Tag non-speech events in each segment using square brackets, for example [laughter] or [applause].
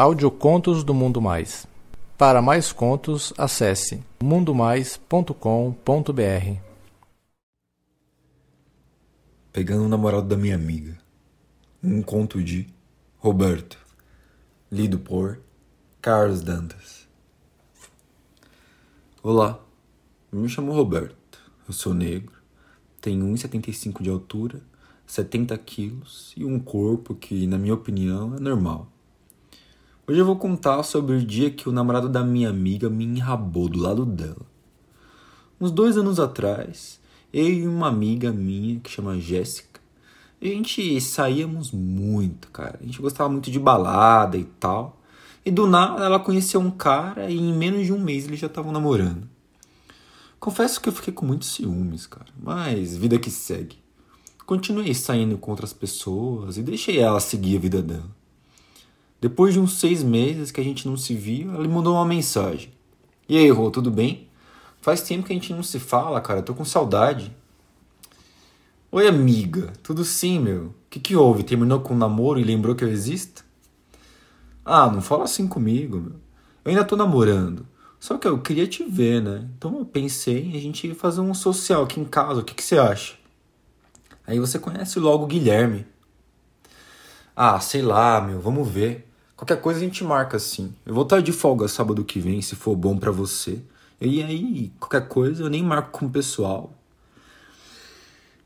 Audiocontos do Mundo Mais. Para mais contos, acesse mundomais.com.br. Pegando o namorado da minha amiga. Um conto de Roberto. Lido por Carlos Dantas. Olá, me chamo Roberto. Eu sou negro, tenho 1,75 de altura, 70 quilos e um corpo que, na minha opinião, é normal. Hoje eu vou contar sobre o dia que o namorado da minha amiga me enrabou do lado dela. Uns dois anos atrás, eu e uma amiga minha que chama Jéssica, a gente saíamos muito, cara. A gente gostava muito de balada e tal. E do nada ela conheceu um cara e em menos de um mês eles já estavam namorando. Confesso que eu fiquei com muitos ciúmes, cara. Mas vida que segue. Continuei saindo com outras pessoas e deixei ela seguir a vida dela. Depois de uns seis meses que a gente não se viu, ela me mandou uma mensagem. E aí, Rô, tudo bem? Faz tempo que a gente não se fala, cara. tô com saudade. Oi, amiga. Tudo sim, meu. O que, que houve? Terminou com o um namoro e lembrou que eu existo? Ah, não fala assim comigo, meu. Eu ainda tô namorando. Só que eu queria te ver, né? Então eu pensei em a gente fazer um social aqui em casa. O que, que você acha? Aí você conhece logo o Guilherme. Ah, sei lá, meu. Vamos ver. Qualquer coisa a gente marca assim. Eu vou estar de folga sábado que vem, se for bom para você. E aí, qualquer coisa, eu nem marco com o pessoal.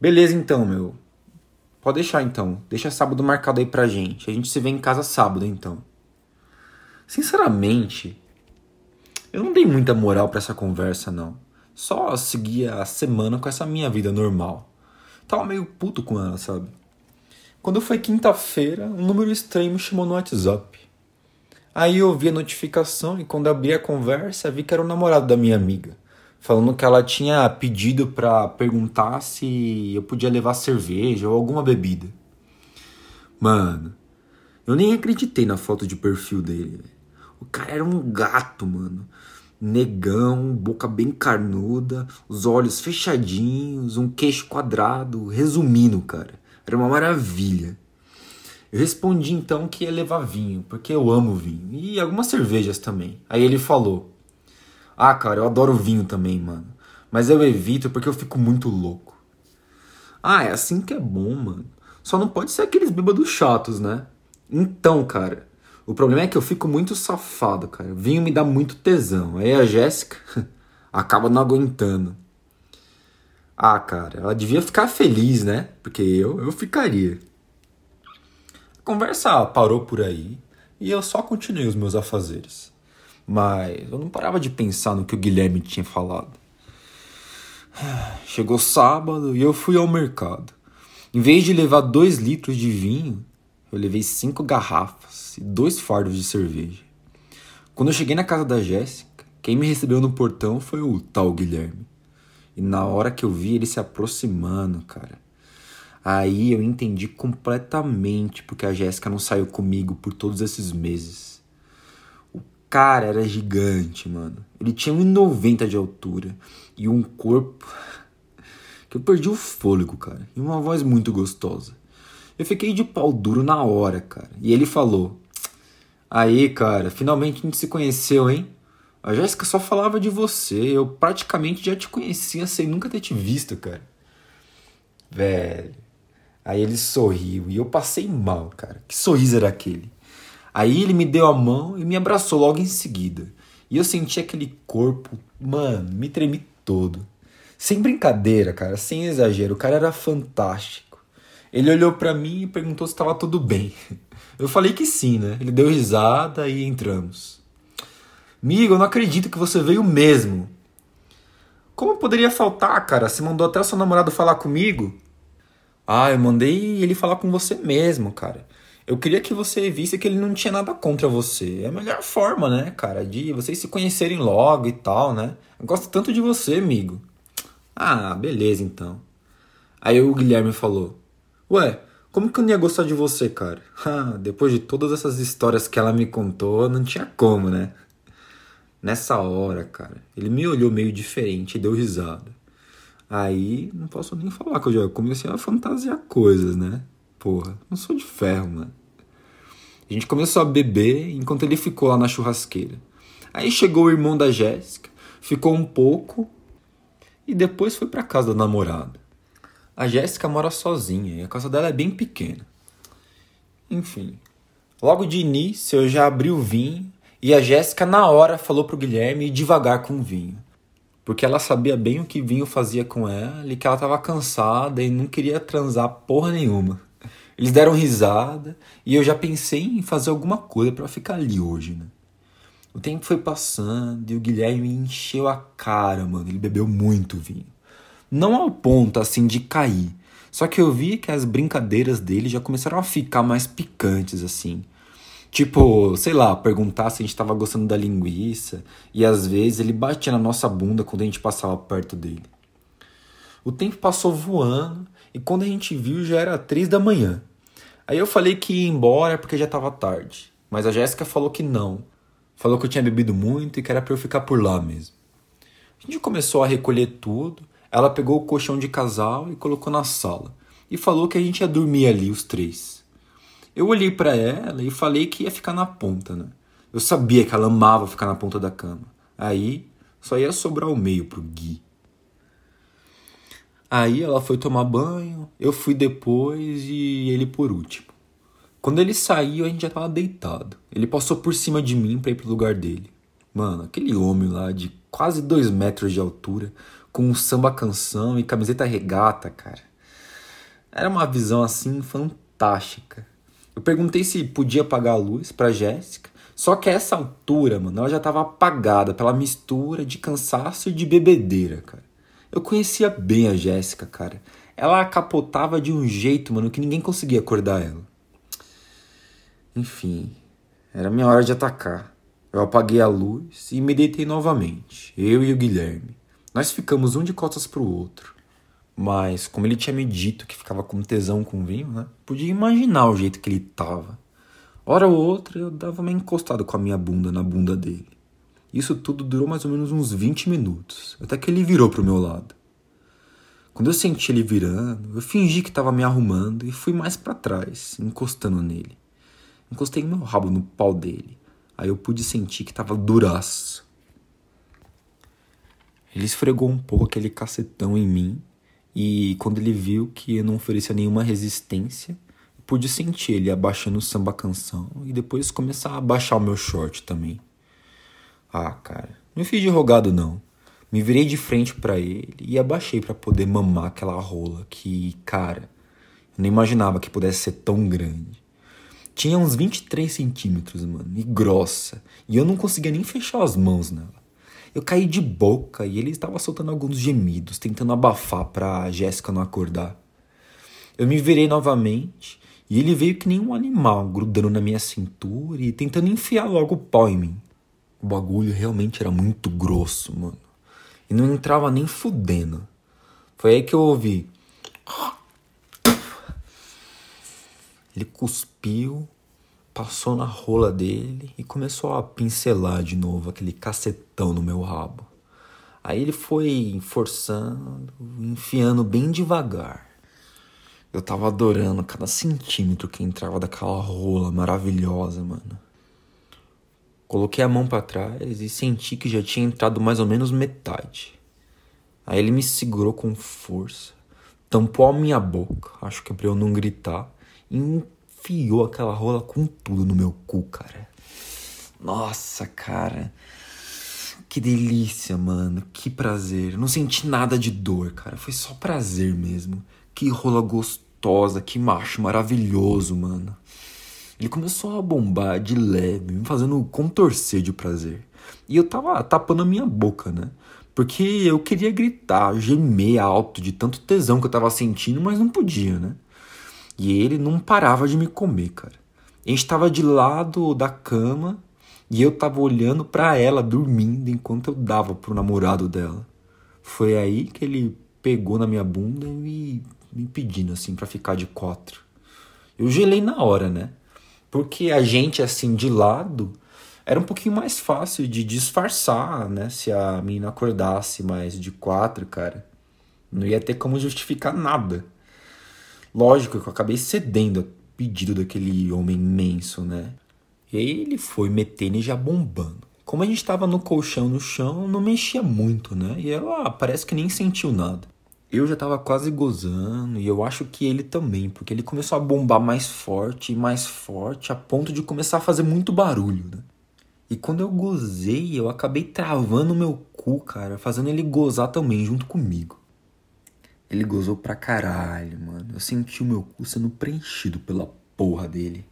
Beleza então, meu. Pode deixar então. Deixa sábado marcado aí pra gente. A gente se vê em casa sábado então. Sinceramente, eu não dei muita moral para essa conversa não. Só seguia a semana com essa minha vida normal. Tava meio puto com ela, sabe? Quando foi quinta-feira, um número estranho me chamou no WhatsApp. Aí eu vi a notificação e quando abri a conversa vi que era o namorado da minha amiga, falando que ela tinha pedido para perguntar se eu podia levar cerveja ou alguma bebida. Mano, eu nem acreditei na foto de perfil dele. O cara era um gato, mano. Negão, boca bem carnuda, os olhos fechadinhos, um queixo quadrado, resumindo, cara. Era uma maravilha. Eu respondi então que ia levar vinho, porque eu amo vinho. E algumas cervejas também. Aí ele falou: Ah, cara, eu adoro vinho também, mano. Mas eu evito porque eu fico muito louco. Ah, é assim que é bom, mano. Só não pode ser aqueles bêbados chatos, né? Então, cara, o problema é que eu fico muito safado, cara. Vinho me dá muito tesão. Aí a Jéssica [laughs] acaba não aguentando. Ah, cara, ela devia ficar feliz, né? Porque eu, eu ficaria. A conversa parou por aí e eu só continuei os meus afazeres. Mas eu não parava de pensar no que o Guilherme tinha falado. Chegou sábado e eu fui ao mercado. Em vez de levar dois litros de vinho, eu levei cinco garrafas e dois fardos de cerveja. Quando eu cheguei na casa da Jéssica, quem me recebeu no portão foi o tal Guilherme. E na hora que eu vi ele se aproximando, cara, aí eu entendi completamente porque a Jéssica não saiu comigo por todos esses meses. O cara era gigante, mano. Ele tinha 1,90 de altura e um corpo [laughs] que eu perdi o fôlego, cara, e uma voz muito gostosa. Eu fiquei de pau duro na hora, cara. E ele falou: Aí, cara, finalmente a gente se conheceu, hein? A Jéssica só falava de você. Eu praticamente já te conhecia sem nunca ter te visto, cara. Velho. Aí ele sorriu e eu passei mal, cara. Que sorriso era aquele? Aí ele me deu a mão e me abraçou logo em seguida. E eu senti aquele corpo, mano, me tremi todo. Sem brincadeira, cara, sem exagero, o cara era fantástico. Ele olhou para mim e perguntou se estava tudo bem. [laughs] Eu falei que sim, né? Ele deu risada e entramos. Migo, eu não acredito que você veio mesmo. Como poderia faltar, cara? Você mandou até o seu namorado falar comigo? Ah, eu mandei ele falar com você mesmo, cara. Eu queria que você visse que ele não tinha nada contra você. É a melhor forma, né, cara, de vocês se conhecerem logo e tal, né? Eu gosto tanto de você, amigo. Ah, beleza então. Aí o Guilherme falou: Ué, como que eu não ia gostar de você, cara? [laughs] Ah, depois de todas essas histórias que ela me contou, não tinha como, né? Nessa hora, cara, ele me olhou meio diferente e deu risada. Aí, não posso nem falar que eu já comecei a fantasiar coisas, né? Porra, não sou de ferro, mano. A gente começou a beber enquanto ele ficou lá na churrasqueira. Aí chegou o irmão da Jéssica, ficou um pouco e depois foi para casa da namorada. A Jéssica mora sozinha e a casa dela é bem pequena. Enfim, logo de início eu já abri o vinho e a Jéssica na hora falou pro Guilherme ir devagar com o vinho. Porque ela sabia bem o que vinho fazia com ela e que ela estava cansada e não queria transar porra nenhuma. Eles deram risada e eu já pensei em fazer alguma coisa para ficar ali hoje, né? O tempo foi passando e o Guilherme encheu a cara, mano. Ele bebeu muito vinho. Não ao ponto assim de cair. Só que eu vi que as brincadeiras dele já começaram a ficar mais picantes assim. Tipo, sei lá, perguntar se a gente tava gostando da linguiça. E às vezes ele batia na nossa bunda quando a gente passava perto dele. O tempo passou voando e quando a gente viu já era três da manhã. Aí eu falei que ia embora porque já estava tarde. Mas a Jéssica falou que não. Falou que eu tinha bebido muito e que era para eu ficar por lá mesmo. A gente começou a recolher tudo. Ela pegou o colchão de casal e colocou na sala. E falou que a gente ia dormir ali, os três. Eu olhei para ela e falei que ia ficar na ponta, né? Eu sabia que ela amava ficar na ponta da cama. Aí só ia sobrar o meio pro Gui. Aí ela foi tomar banho, eu fui depois e ele por último. Quando ele saiu, a gente já tava deitado. Ele passou por cima de mim pra ir pro lugar dele. Mano, aquele homem lá de quase dois metros de altura, com um samba canção e camiseta regata, cara. Era uma visão assim fantástica. Eu perguntei se podia apagar a luz pra Jéssica, só que a essa altura, mano, ela já tava apagada pela mistura de cansaço e de bebedeira, cara. Eu conhecia bem a Jéssica, cara. Ela capotava de um jeito, mano, que ninguém conseguia acordar ela. Enfim, era minha hora de atacar. Eu apaguei a luz e me deitei novamente, eu e o Guilherme. Nós ficamos um de costas pro outro. Mas, como ele tinha me dito que ficava com tesão com vinho, né? Podia imaginar o jeito que ele tava. Hora ou outra eu dava uma encostada com a minha bunda na bunda dele. Isso tudo durou mais ou menos uns 20 minutos, até que ele virou pro meu lado. Quando eu senti ele virando, eu fingi que estava me arrumando e fui mais para trás, encostando nele. Encostei meu rabo no pau dele. Aí eu pude sentir que estava duraço. Ele esfregou um pouco aquele cacetão em mim e quando ele viu que eu não oferecia nenhuma resistência, pude sentir ele abaixando o samba canção e depois começar a abaixar o meu short também. Ah, cara, não fiz de rogado não. Me virei de frente para ele e abaixei para poder mamar aquela rola que, cara, eu não imaginava que pudesse ser tão grande. Tinha uns 23 centímetros, mano, e grossa, e eu não conseguia nem fechar as mãos nela. Eu caí de boca e ele estava soltando alguns gemidos, tentando abafar pra Jéssica não acordar. Eu me virei novamente e ele veio que nem um animal, grudando na minha cintura e tentando enfiar logo o pau em mim. O bagulho realmente era muito grosso, mano. E não entrava nem fudendo. Foi aí que eu ouvi. Ele cuspiu, passou na rola dele e começou a pincelar de novo aquele cacetão no meu rabo. Aí ele foi forçando, enfiando bem devagar. Eu tava adorando cada centímetro que entrava daquela rola maravilhosa, mano. Coloquei a mão para trás e senti que já tinha entrado mais ou menos metade. Aí ele me segurou com força, tampou a minha boca, acho que pra eu não gritar, e enfiou aquela rola com tudo no meu cu, cara. Nossa, cara. Que delícia, mano. Que prazer. não senti nada de dor, cara. Foi só prazer mesmo. Que rola gostosa, que macho maravilhoso, mano. Ele começou a bombar de leve, me fazendo contorcer de prazer. E eu tava tapando a minha boca, né? Porque eu queria gritar, gemer alto de tanto tesão que eu tava sentindo, mas não podia, né? E ele não parava de me comer, cara. A gente tava de lado da cama e eu tava olhando para ela dormindo enquanto eu dava pro namorado dela. Foi aí que ele pegou na minha bunda e me, me pedindo assim para ficar de quatro. Eu gelei na hora, né? Porque a gente, assim, de lado, era um pouquinho mais fácil de disfarçar, né? Se a menina acordasse mais de quatro, cara. Não ia ter como justificar nada. Lógico que eu acabei cedendo ao pedido daquele homem imenso, né? E aí ele foi metendo e já bombando. Como a gente tava no colchão no chão, não mexia muito, né? E ela parece que nem sentiu nada. Eu já tava quase gozando e eu acho que ele também, porque ele começou a bombar mais forte e mais forte a ponto de começar a fazer muito barulho, né? E quando eu gozei, eu acabei travando meu cu, cara, fazendo ele gozar também junto comigo. Ele gozou pra caralho, mano. Eu senti o meu cu sendo preenchido pela porra dele.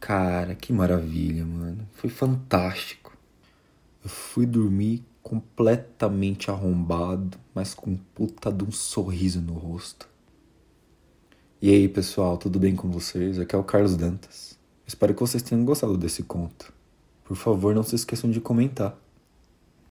Cara, que maravilha, mano. Foi fantástico. Eu fui dormir completamente arrombado, mas com puta de um sorriso no rosto. E aí, pessoal, tudo bem com vocês? Aqui é o Carlos Dantas. Espero que vocês tenham gostado desse conto. Por favor, não se esqueçam de comentar.